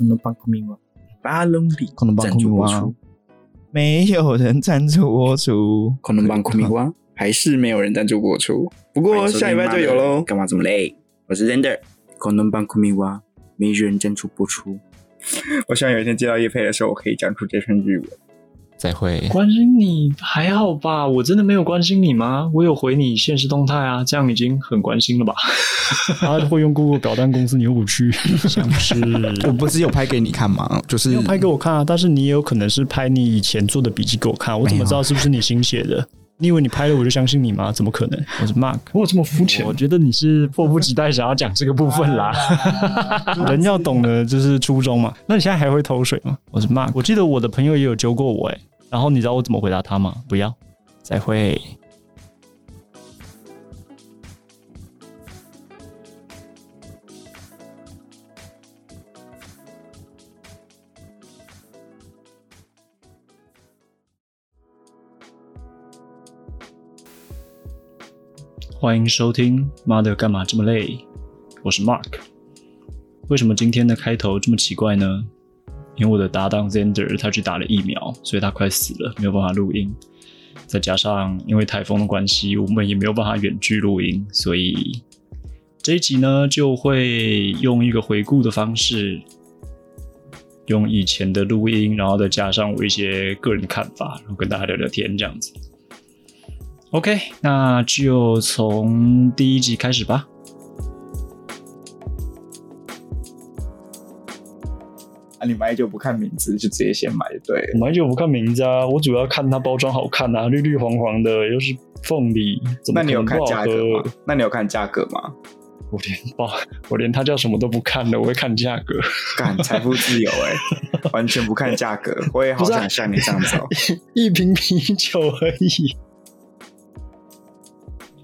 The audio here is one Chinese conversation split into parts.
可能帮孔明吗？巴隆里可能帮赞助播孔明出，没有人赞助播出，可能帮孔明吗？还是没有人赞助播出？不过下礼拜就有喽。干嘛这么累？我是 Zender，可能帮孔明吗？没人赞助播出。我希望有一天接到叶佩的时候，我可以讲出这串日文。再会。关心你还好吧？我真的没有关心你吗？我有回你现实动态啊，这样已经很关心了吧？他会用 Google 表单公司，你又不去，像是 我不是有拍给你看吗？就是有拍给我看啊，但是你也有可能是拍你以前做的笔记给我看，我怎么知道是不是你新写的？你以为你拍了我就相信你吗？怎么可能？我是 Mark，我有这么肤浅？我觉得你是迫不及待想要讲这个部分啦。人要懂得就是初衷嘛。那你现在还会偷水吗？我是 Mark，我记得我的朋友也有揪过我哎、然后你知道我怎么回答他吗？不要。再会。欢迎收听，妈的，干嘛这么累？我是 Mark。为什么今天的开头这么奇怪呢？因为我的搭档 Zander 他去打了疫苗，所以他快死了，没有办法录音。再加上因为台风的关系，我们也没有办法远距录音，所以这一集呢就会用一个回顾的方式，用以前的录音，然后再加上我一些个人看法，然后跟大家聊聊天这样子。OK，那就从第一集开始吧。啊，你买酒不看名字就直接先买就对了。买酒不看名字啊，我主要看它包装好看啊，绿绿黄黄的，又是凤梨，怎么那你有看价格吗？？那你有看价格吗？我连包，我连它叫什么都不看的，我会看价格。干财富自由哎、完全不看价格，我也好想像你这样子哦。一瓶啤酒而已。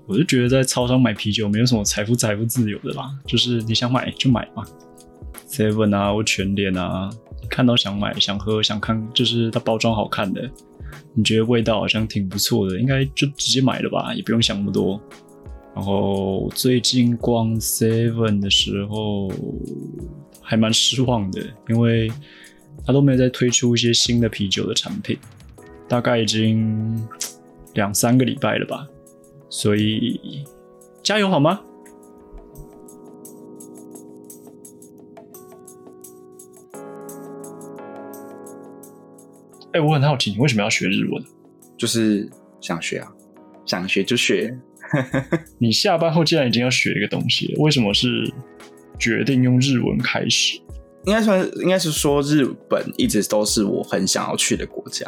我就觉得在超商买啤酒没有什么财富财富自由的啦，就是你想买就买嘛，seven 啊或全联啊，看到想买想喝想看，就是它包装好看的，你觉得味道好像挺不错的，应该就直接买了吧，也不用想那么多。然后最近逛 Seven 的时候还蛮失望的，因为它都没有再推出一些新的啤酒的产品，大概已经两三个礼拜了吧，所以加油好吗？哎、我很好奇，你为什么要学日文？就是想学啊，想学就学。你下班后既然已经要学一个东西了，为什么是决定用日文开始？应该算应该是说，日本一直都是我很想要去的国家。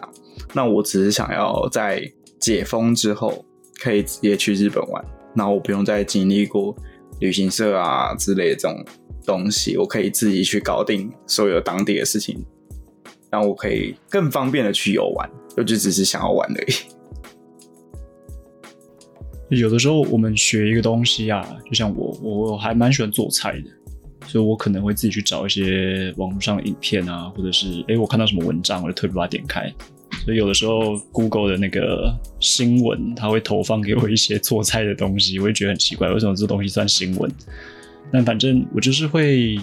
那我只是想要在解封之后可以直接去日本玩，然后我不用再经历过旅行社啊之类的这种东西，我可以自己去搞定所有当地的事情，让我可以更方便的去游玩。我就只是想要玩而已。有的时候我们学一个东西啊，就像我，我还蛮喜欢做菜的，所以我可能会自己去找一些网络上的影片啊，或者是诶我看到什么文章，我就特别把它点开。所以有的时候 Google 的那个新闻，它会投放给我一些做菜的东西，我会觉得很奇怪，为什么这东西算新闻？但反正我就是会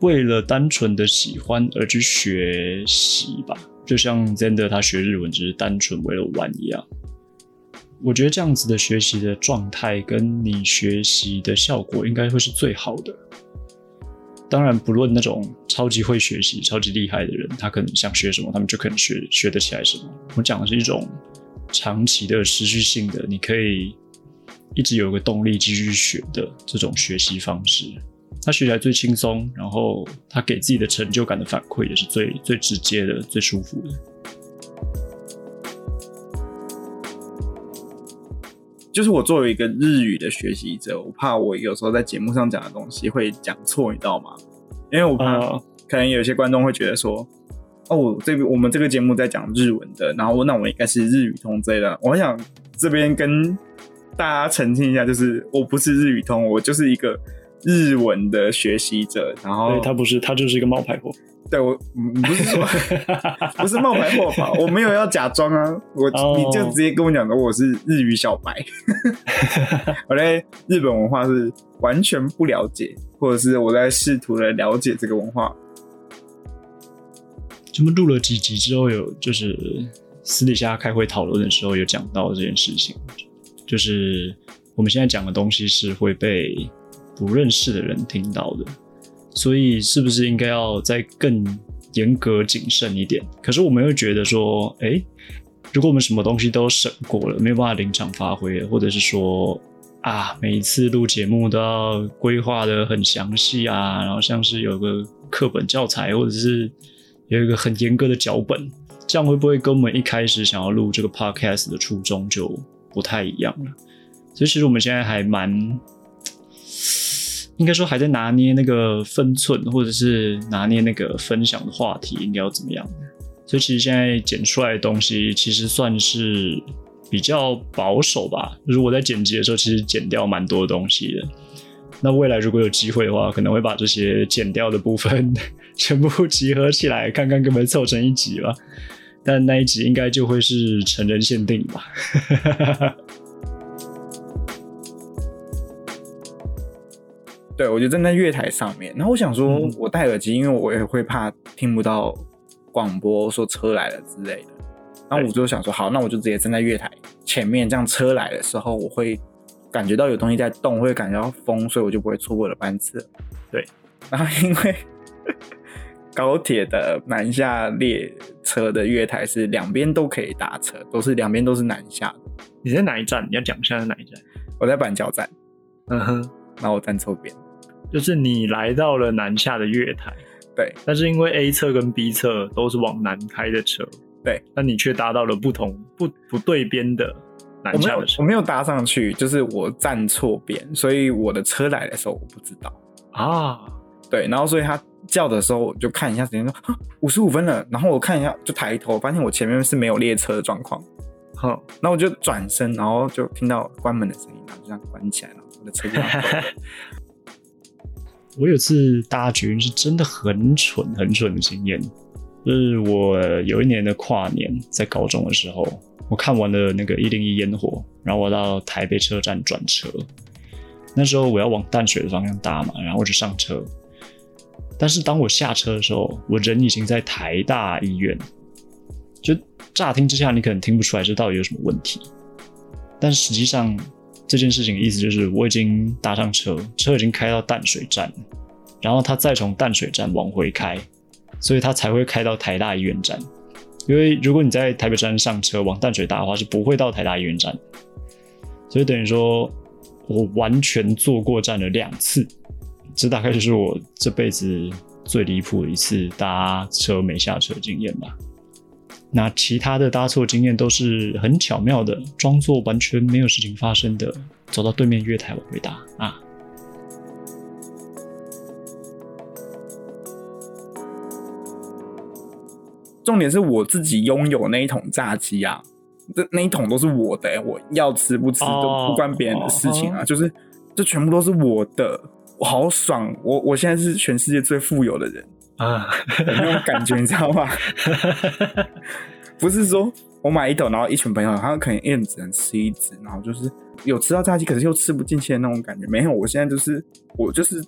为了单纯的喜欢而去学习吧，就像 Zender 他学日文只是单纯为了玩一样。我觉得这样子的学习的状态跟你学习的效果应该会是最好的。当然，不论那种超级会学习、超级厉害的人，他可能想学什么，他们就可能学学得起来什么。我讲的是一种长期的、持续性的，你可以一直有个动力继续学的这种学习方式。他学起来最轻松，然后他给自己的成就感的反馈也是最最直接的、最舒服的。就是我作为一个日语的学习者，我怕我有时候在节目上讲的东西会讲错，你知道吗？因为我怕啊可能有些观众会觉得说，哦，这个我们这个节目在讲日文的，然后那我应该是日语通之类的。我很想这边跟大家澄清一下，就是我不是日语通，我就是一个日文的学习者。然后对他不是，他就是一个冒牌货。对我嗯不是说 不是冒牌货吧？我没有要假装啊，我、哦你就直接跟我讲说我是日语小白，我对日本文化是完全不了解，或者是我在试图的了解这个文化。这么录了几集之后，有就是私底下开会讨论的时候，有讲到这件事情，就是我们现在讲的东西是会被不认识的人听到的，所以是不是应该要再更严格谨慎一点？可是我们又觉得说，哎，如果我们什么东西都审过了，没有办法临场发挥，或者是说啊，每一次录节目都要规划的很详细啊，然后像是有个课本教材，或者是有一个很严格的脚本，这样会不会跟我们一开始想要录这个 podcast 的初衷就不太一样了？所以其实我们现在还蛮，应该说还在拿捏那个分寸，或者是拿捏那个分享的话题应该要怎么样。所以其实现在剪出来的东西，其实算是比较保守吧。如果在剪辑的时候，其实剪掉蛮多东西的。那未来如果有机会的话，可能会把这些剪掉的部分全部集合起来，看看可不可以凑成一集吧。但那一集应该就会是成人限定吧。对，我就站在月台上面，然后我想说，我戴耳机，因为我也会怕听不到广播说车来了之类的。然后我就想说，好，那我就直接站在月台前面，这样车来的时候，我会感觉到有东西在动，会感觉到风，所以我就不会错过了班次。对，然后因为 高铁的南下列车的月台是两边都可以搭车，都是两边都是南下的。你在哪一站？你要讲一下是哪一站？我在板桥站，嗯哼，然后我站错边。就是你来到了南下的月台，对，但是因为 A 侧跟 B 侧都是往南开的车，对，那你却搭到了不同不不对边的南我没有下的，车我没有搭上去，就是我站错边，所以我的车来的时候我不知道。啊，对，然后所以他叫的时候，我就看一下时间，说五十五分了。然后我看一下，就抬头发现我前面是没有列车的状况，哼，然后我就转身，然后就听到关门的声音，然后就这样关起来了，我的车就 我有次搭捷运是真的很蠢很蠢的经验，就是我有一年的跨年，在高中的时候，我看完了那个一零一烟火，然后我到台北车站转车，那时候我要往淡水的方向搭嘛，然后我就上车，但是当我下车的时候，我人已经在台大医院，就乍听之下你可能听不出来这到底有什么问题，但实际上这件事情的意思就是我已经搭上车，车已经开到淡水站，然后他再从淡水站往回开，所以他才会开到台大医院站。因为如果你在台北站上车往淡水搭的话，是不会到台大医院站，所以等于说我完全坐过站了两次，这大概就是我这辈子最离谱的一次搭车没下车经验吧。那其他的搭错经验都是很巧妙的，装作完全没有事情发生的，走到对面月台往回搭。啊。重点是我自己拥有那一桶炸鸡啊，这那一桶都是我的、欸，我要吃不吃哦都不关别人的事情啊，就是这全部都是我的，我好爽，我我现在是全世界最富有的人，啊，那种感觉你知道吗？不是说我买一桶，然后一群朋友，他可能一人只能吃一只，然后就是有吃到炸鸡，可是又吃不进去的那种感觉。没有，我现在就是我就是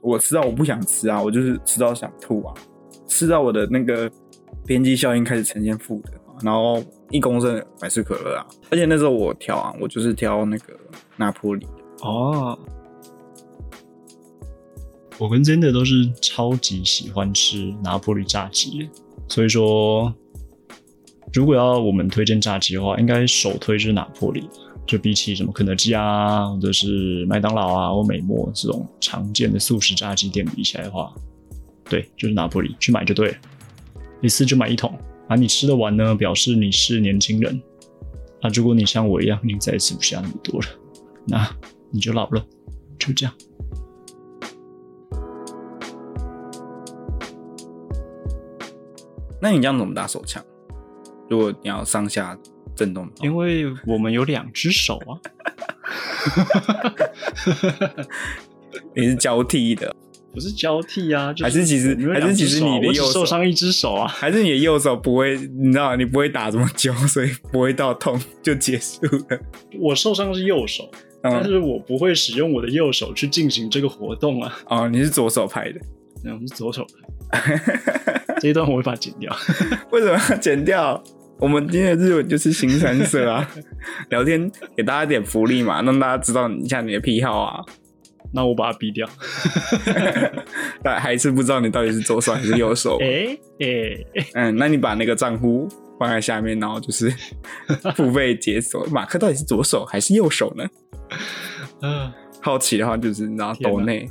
我吃到我不想吃啊，我就是吃到想吐啊，吃到我的那个边际效应开始呈现负的，然后一公升百事可乐啊，而且那时候我挑啊，我就是挑那个拿坡里，哦，我跟 Zinda 都是超级喜欢吃拿破里炸鸡的，所以说，如果要我们推荐炸鸡的话，应该首推就是拿破里，就比起什么肯德基啊，或者是麦当劳啊或美墨这种常见的素食炸鸡店比起来的话，对，就是拿破里，去买就对了，一次就买一桶，啊，你吃得完呢，表示你是年轻人，啊，如果你像我一样你再也吃不下那么多了，那你就老了，就这样。那你这样怎么打手枪？如果你要上下震动的话，因为我们有两只手啊。你是交替的，不是交替啊，就还是其实还是其实你的右手受伤一只手啊？还是你的右手不会，你知道你不会打这么久，所以不会到痛就结束了。我受伤是右手，但嗯，是我不会使用我的右手去进行这个活动啊。哦，你是左手拍的，那我是左手拍。这一段我会把它剪掉。为什么要剪掉？我们今天的日文就是新三色啊，聊天给大家一点福利嘛，让大家知道一下你的癖好啊。那我把它逼掉。但还是不知道你到底是左手还是右手。哎哎，嗯，那你把那个账户放在下面，然后就是付费解锁。马克到底是左手还是右手呢？嗯，好奇的话就是然后抖内哦，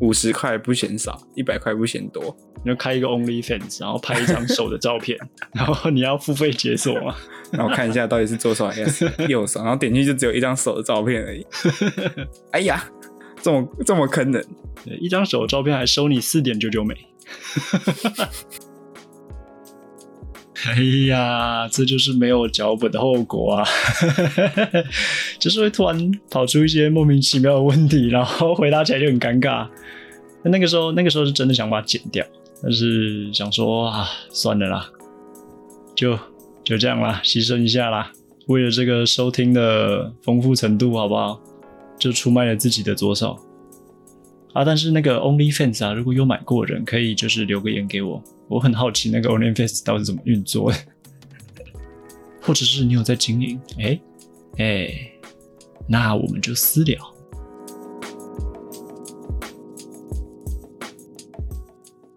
五十块不嫌少，一百块不嫌多。你就开一个 OnlyFans，然后拍一张手的照片，然后你要付费解锁嘛？然后看一下到底是左手还是右手，然后点进去就只有一张手的照片而已。哎呀，这么这么坑人，一张手的照片还收你四点九九美。哎呀，这就是没有脚本的后果啊！就是会突然跑出一些莫名其妙的问题，然后回答起来就很尴尬。那那个时候，那个时候是真的想把它剪掉，但是想说啊，算了啦，就就这样啦，牺牲一下啦，为了这个收听的丰富程度，好不好？就出卖了自己的左手。啊，但是那个 OnlyFans 啊，如果有买过的人，可以就是留个言给我，我很好奇那个 OnlyFans 到底是怎么运作的，或者是你有在经营，哎哎，那我们就私聊。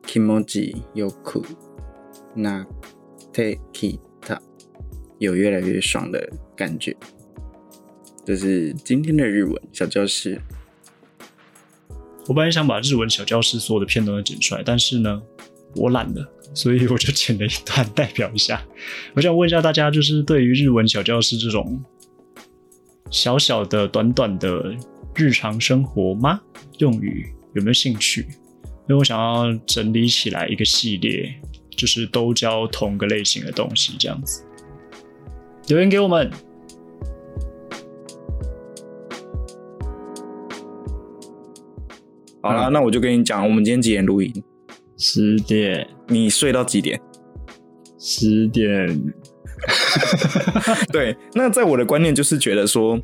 kimoji yoku na te kita，有越来越爽的感觉。这是今天的日文小教室。我本来想把日文小教室所有的片段都剪出来，但是呢，我懒了，所以我就剪了一段代表一下。我想问一下大家，就是对于日文小教室这种小小的、短短的日常生活吗用语有没有兴趣？因为我想要整理起来一个系列，就是都教同个类型的东西，这样子。留言给我们。好啦，那我就跟你讲，我们今天几点录音？十点，你睡到几点？十点，对，那在我的观念就是觉得说，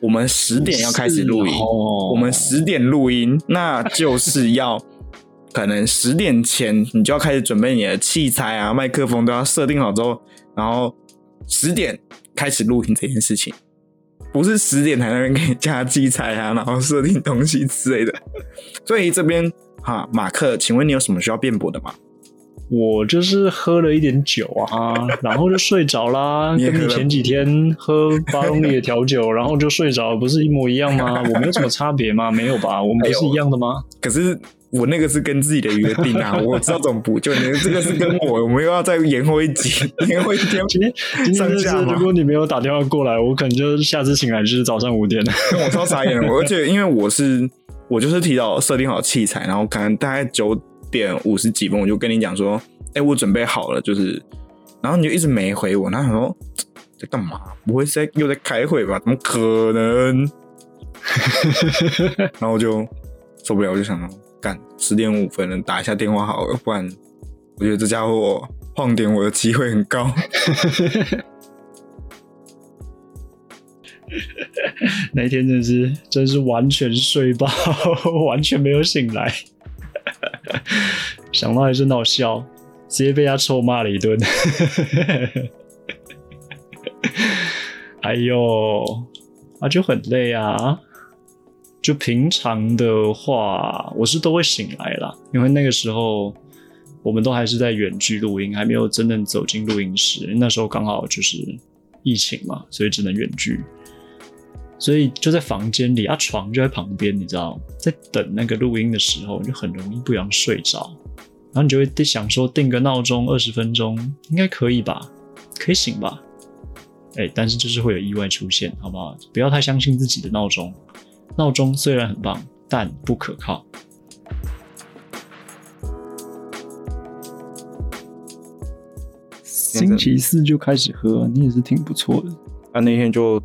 我们十点要开始录音，哦我们十点录音，那就是要 可能十点前你就要开始准备你的器材啊，麦克风都要设定好之后，然后十点开始录音这件事情，不是十点才在那边给你加器材啊，然后设定东西之类的。所以这边哈，马克，请问你有什么需要辩驳的吗？我就是喝了一点酒啊，然后就睡着啦。跟你前几天喝巴隆里的调酒，然后就睡着，不是一模一样吗？我没有什么差别吗？没有吧？我们不是一样的吗？可是我那个是跟自己的约定啊，我知道怎么补救。你这个是跟我，我们又要再延后一集，延后一天。今天今天就是，如果你没有打电话过来，我可能就下次醒来就是早上五点我超傻眼的，而且因为我是我就是提早设定好器材，然后可能大概九点五十几分我就跟你讲说，哎、我准备好了，就是，然后你就一直没回我，然后想说在干嘛？不会是在又在开会吧？怎么可能？然后我就受不了，我就想干十点五分了，打一下电话好了，不然我觉得这家伙晃点我的机会很高。那一天真是真是完全睡爆，完全没有醒来，想到还是很好笑，直接被他臭骂了一顿。哎呦，啊就很累啊。就平常的话，我是都会醒来啦，因为那个时候我们都还是在远距录音，还没有真正走进录音室。那时候刚好就是疫情嘛，所以只能远距。所以就在房间里，啊，床就在旁边，你知道，在等那个录音的时候，就很容易不想睡着，然后你就会想说定个闹钟二十分钟，应该可以吧，可以醒吧？哎、但是就是会有意外出现，好不好？不要太相信自己的闹钟，闹钟虽然很棒，但不可靠。星期四就开始喝，你也是挺不错的。啊，那天就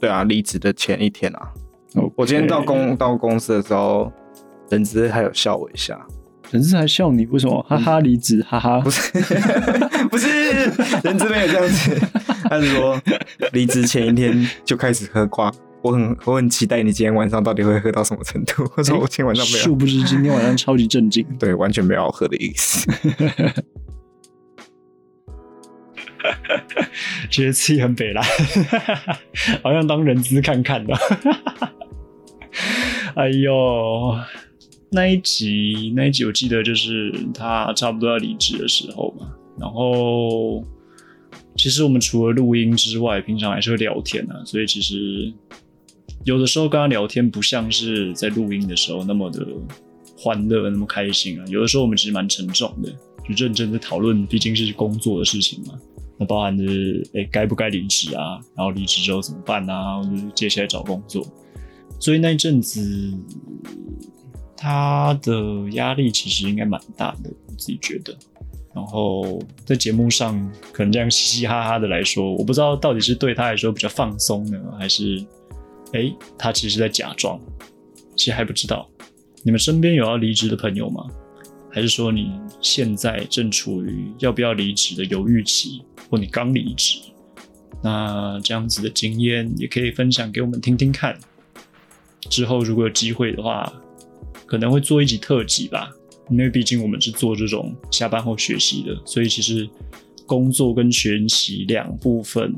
对啊，离职的前一天啊，我今天到公到公司的时候，人资还有笑我一下，人资还笑你，为什么？哈哈，离职，哈哈。不是 不是，人资没有这样子，他是说离职前一天就开始喝瓜我很我很期待你今天晚上到底会喝到什么程度。我说我今天晚上没有，殊不知今天晚上超级震惊。对，完全没有要喝的意思。觉得自己很北蓝，好像当人资看看的。哎呦，那一集那一集我记得就是他差不多要离职的时候嘛。然后其实我们除了录音之外，平常还是会聊天啊。所以其实有的时候跟他聊天不像是在录音的时候那么的欢乐、那么开心啊。有的时候我们其实蛮沉重的，就认真的讨论，毕竟是工作的事情嘛。那包含着哎，该不该离职啊？然后离职之后怎么办啊？或者接下来找工作。所以那一阵子，他的压力其实应该蛮大的，我自己觉得。然后在节目上可能这样嘻嘻哈哈的来说，我不知道到底是对他来说比较放松呢，还是哎，他其实在假装。其实还不知道。你们身边有要离职的朋友吗？还是说你现在正处于要不要离职的犹豫期？或你刚离职，那这样子的经验也可以分享给我们听听看。之后如果有机会的话，可能会做一集特辑吧，因为毕竟我们是做这种下班后学习的，所以其实工作跟学习两部分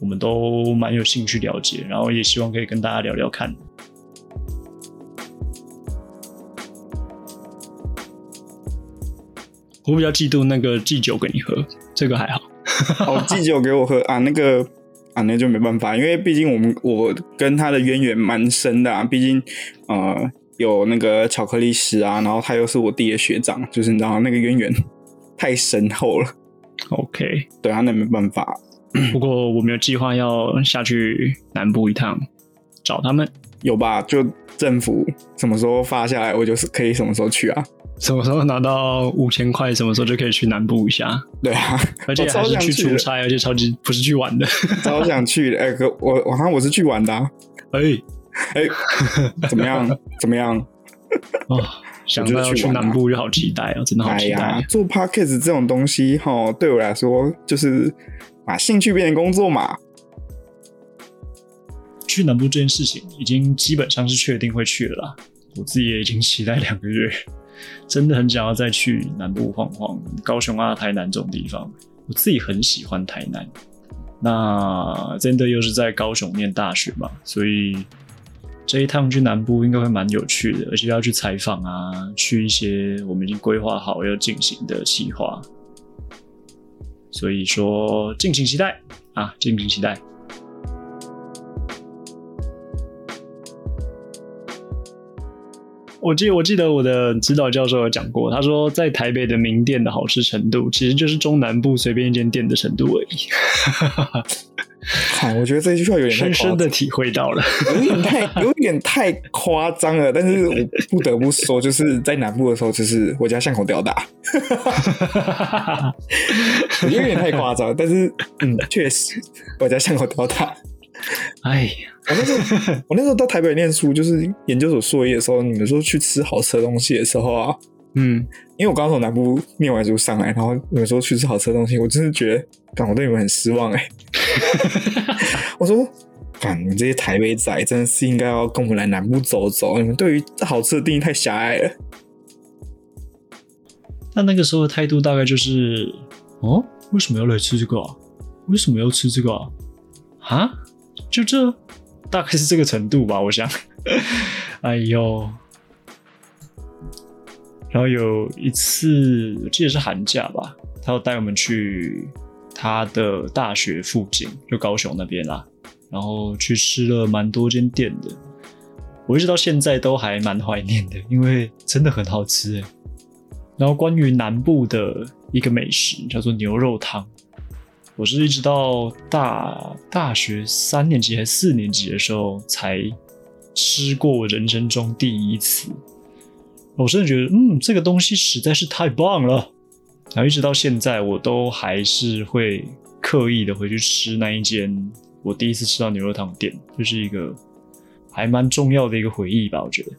我们都蛮有兴趣了解，然后也希望可以跟大家聊聊看。我比较嫉妒那个祭酒给你喝，这个还好。哦，祭酒给我喝啊，那个啊，那就没办法，因为毕竟我们我跟他的渊源蛮深的啊，毕竟呃有那个巧克力师啊，然后他又是我弟的学长，就是你知道那个渊源 太深厚了。OK，对啊，那没办法。不过我没有计划要下去南部一趟找他们，有吧？就政府什么时候发下来，我就是可以什么时候去啊。什么时候拿到五千块，什么时候就可以去南部一下？对啊，而且还是去出差，而且超级不是去玩的，超想去的。哎，哥，我我好像我是去玩的。啊哎哎，怎么样？怎么样？哦，想到要去南部就好期待哦，真的好期待。做 podcast 这种东西，哈，对我来说就是把兴趣变成工作嘛。去南部这件事情已经基本上是确定会去了啦，我自己也已经期待两个月。真的很想要再去南部晃晃，高雄啊、台南这种地方，我自己很喜欢台南。那真的又是在高雄念大学嘛，所以这一趟去南部应该会蛮有趣的，而且要去采访啊，去一些我们已经规划好要进行的计划。所以说，敬请期待啊，敬请期待。我记我记得我的指导教授有讲过，他说在台北的名店的好吃程度，其实就是中南部随便一间店的程度而已。好，我觉得这句话有点深深的体会到了，有点太有点太夸张了。但是我不得不说，就是在南部的时候，就是我家巷口吊打，我觉得有点太夸张。但是嗯，确实我家巷口吊打。哎呀，我那时候我那时候到台北念书，就是研究所硕业的时候，你们说去吃好吃的东西的时候啊，嗯，因为我刚从南部念完书上来，然后你们说去吃好吃的东西，我真的觉得，感我对你们很失望哎。我说，感你们这些台北仔，真的是应该要跟我们来南部走走。你们对于好吃的定义太狭隘了。那那个时候的态度大概就是，哦，为什么要来吃这个啊？为什么要吃这个啊？啊？就这，大概是这个程度吧，我想。哎呦，然后有一次，我记得是寒假吧，他要带我们去他的大学附近，就高雄那边啦，然后去吃了蛮多间店的，我一直到现在都还蛮怀念的，因为真的很好吃哎。然后关于南部的一个美食，叫做牛肉汤。我是一直到大大学三年级还是四年级的时候才吃过人生中第一次，我真的觉得，嗯，这个东西实在是太棒了。然后一直到现在，我都还是会刻意的回去吃那一间我第一次吃到牛肉汤店，就是一个还蛮重要的一个回忆吧，我觉得。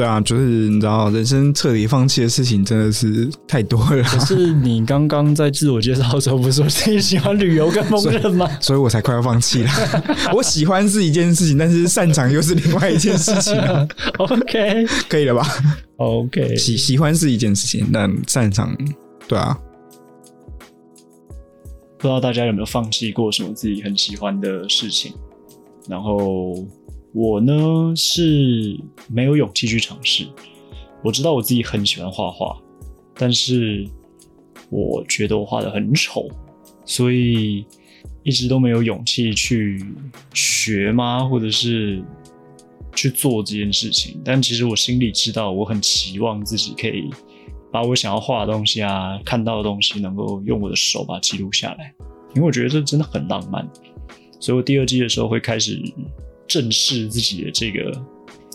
对啊，就是你知道，人生彻底放弃的事情真的是太多了，可是你刚刚在自我介绍的时候不是说自己喜欢旅游跟 烹饪吗？所以我才快要放弃了。我喜欢是一件事情，但是擅长又是另外一件事情啊。OK 可以了吧？OK，喜喜欢是一件事情，但擅长，对啊，不知道大家有没有放弃过什么自己很喜欢的事情？然后我呢是没有勇气去尝试。我知道我自己很喜欢画画，但是我觉得我画的很丑，所以一直都没有勇气去学吗？或者是去做这件事情？但其实我心里知道，我很期望自己可以把我想要画的东西啊，看到的东西，能够用我的手把它记录下来，因为我觉得这真的很浪漫。所以我第二季的时候会开始正视自己的这个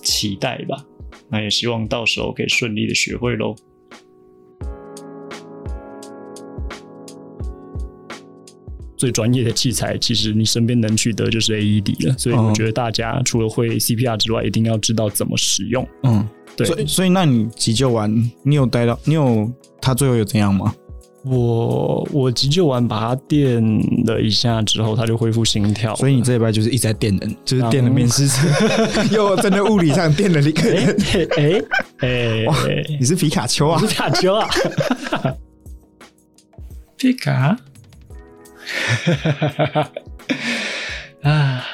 期待吧。那也希望到时候可以顺利的学会喽。最专业的器材，其实你身边能取得就是 AED 了，所以我觉得大家除了会 CPR 之外，一定要知道怎么使用。嗯，对，所以所以那你急救完，你有待到，你有他最后有怎样吗？我我急救完把它电了一下之后，它就恢复心跳。所以你这一拜就是一直在电人，就是电了面试者，又真的物理上电了一个哎人。哎哇哎，你是皮卡丘啊皮卡丘啊！皮卡 啊，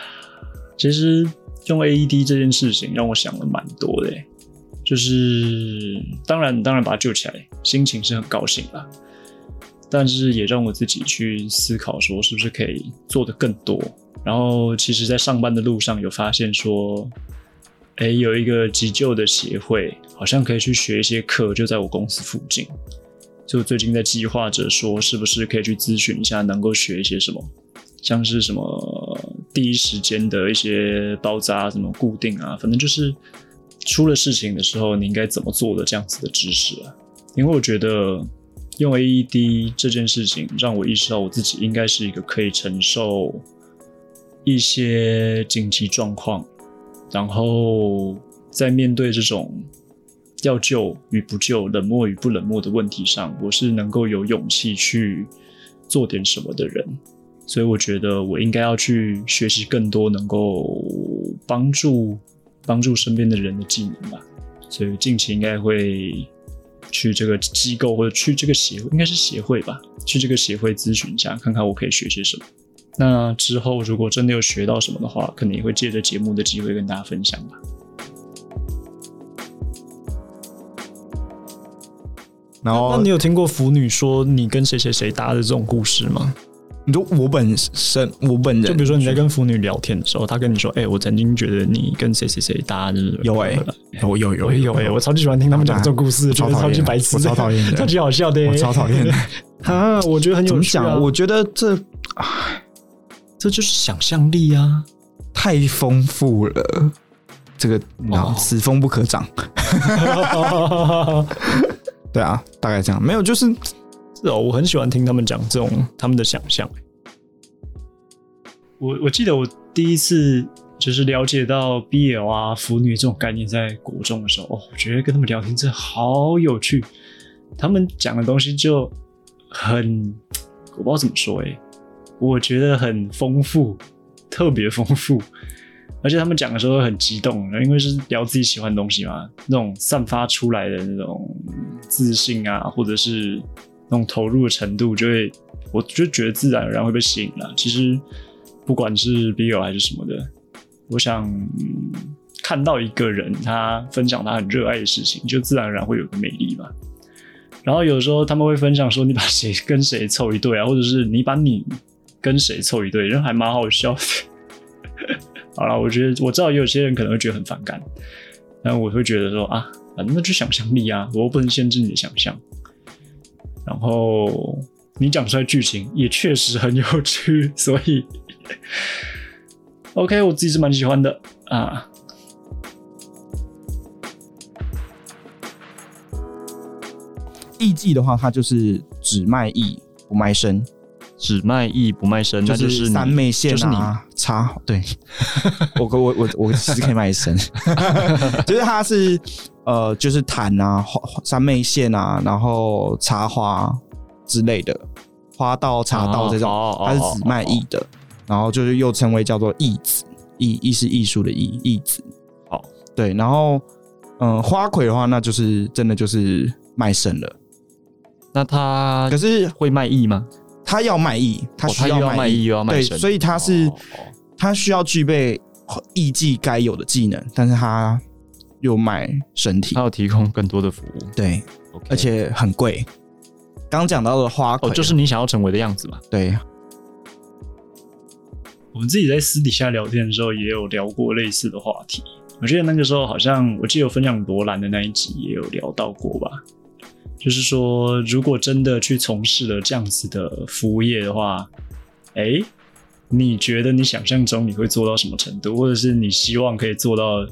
其实用 AED 这件事情让我想了蛮多的欸，就是当然当然把它救起来，心情是很高兴啦，但是也让我自己去思考说是不是可以做得更多。然后其实，在上班的路上有发现说，哎，有一个急救的协会，好像可以去学一些课，就在我公司附近。就最近在计划着说，是不是可以去咨询一下，能够学一些什么，像是什么第一时间的一些包扎、什么固定啊，反正就是出了事情的时候，你应该怎么做的这样子的知识啊。因为我觉得用 AED 这件事情，让我意识到我自己应该是一个可以承受一些紧急状况，然后在面对这种要救与不救、冷漠与不冷漠的问题上，我是能够有勇气去做点什么的人。所以我觉得我应该要去学习更多能够帮助帮助身边的人的技能吧。所以近期应该会去这个机构或者去这个协会，应该是协会吧，去这个协会咨询一下，看看我可以学些什么。那之后如果真的有学到什么的话，可能也会借着节目的机会跟大家分享吧。然后那你有听过腐女说你跟谁谁谁搭的这种故事吗？你说我本身，我本人，就比如说你在跟腐女聊天的时候，她跟你说：“哎、我曾经觉得你跟谁谁谁搭的。”有哎、有有有有哎、我超级喜欢听他们讲这种故事，超超级白痴，我超讨厌的超级好笑的、我超讨厌的。啊！我觉得很有趣、啊。讲？我觉得这这就是想象力啊！太丰富了，这个然后哦此风不可长。对啊，大概这样。没有，就是是哦，我很喜欢听他们讲这种他们的想象。我我记得我第一次就是了解到 BL 啊、腐女这种概念，在国中的时候，哦，我觉得跟他们聊天真的好有趣。他们讲的东西就很，我不知道怎么说诶、我觉得很丰富，特别丰富。而且他们讲的时候很激动，因为是聊自己喜欢的东西嘛，那种散发出来的那种自信啊，或者是那种投入的程度，就会我就觉得自然而然会被吸引了。其实不管是 BL 还是什么的，我想、看到一个人他分享他很热爱的事情，就自然而然会有个魅力吧。然后有时候他们会分享说你把谁跟谁凑一对啊，或者是你把你跟谁凑一对，人还蛮好笑的。好了，我觉得我知道有些人可能会觉得很反感，但我会觉得说啊，反正就想象力啊，我又不能限制你的想象。然后你讲出来剧情也确实很有趣，所以 OK，我自己是蛮喜欢的啊。艺伎的话，它就是只卖艺不卖身，只卖艺不卖身，那就是你三妹线就是你啊，插对。我我我我其实可以卖身，就是它是呃，就是檀啊、花三昧线啊，然后茶花之类的，花道、茶道这种，哦哦哦它是只卖艺的，然后就是又称为叫做艺子，艺艺是艺术的艺，艺子。好，对，然后嗯、呃花魁的话，那就是真的就是卖身了，那他可是会卖艺吗？他要卖艺，他需要卖艺。又要卖对，身。所以他是、哦哦。他需要具备艺技该有的技能，但是他又卖身体他，要提供更多的服务，对，OK 而且很贵。刚讲到的花魁，哦，就是你想要成为的样子嘛。对，我们自己在私底下聊天的时候，也有聊过类似的话题。我记得那个时候好像，我记得有分享罗兰的那一集也有聊到过吧。就是说，如果真的去从事了这样子的服务业的话，哎，你觉得你想象中你会做到什么程度，或者是你希望可以做到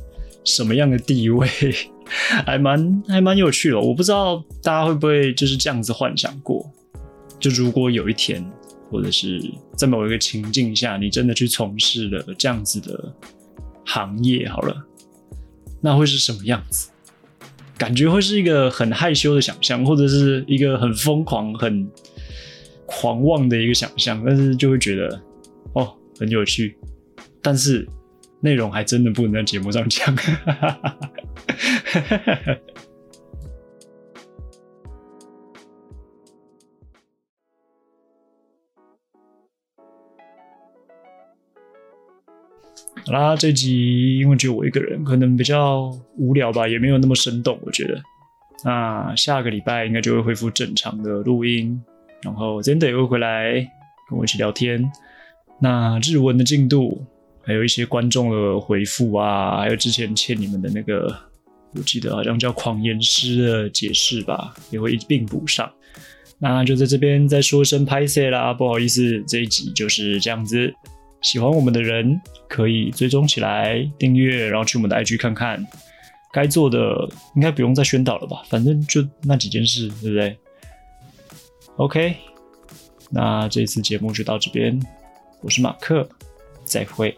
什么样的地位？还蛮还蛮有趣的。我不知道大家会不会就是这样子幻想过，就如果有一天，或者是在某一个情境下，你真的去从事了这样子的行业，好了，那会是什么样子？感觉会是一个很害羞的想象，或者是一个很疯狂、很狂妄的一个想象，但是就会觉得哦很有趣，但是内容还真的不能在节目上讲。好啦，这集因为只有我一个人，可能比较无聊吧，也没有那么生动，我觉得。那下个礼拜应该就会恢复正常的录音，然后 Zenda 也会回来跟我一起聊天。那日文的进度，还有一些观众的回复啊，还有之前欠你们的那个，我记得好像叫狂言师的解释吧，也会一并补上。那就在这边再说声拍谢啦，不好意思，这一集就是这样子。喜欢我们的人可以追踪起来，订阅，然后去我们的 IG 看看。该做的应该不用再宣导了吧，反正就那几件事，对不对？OK，那这次节目就到这边，我是马克，再会。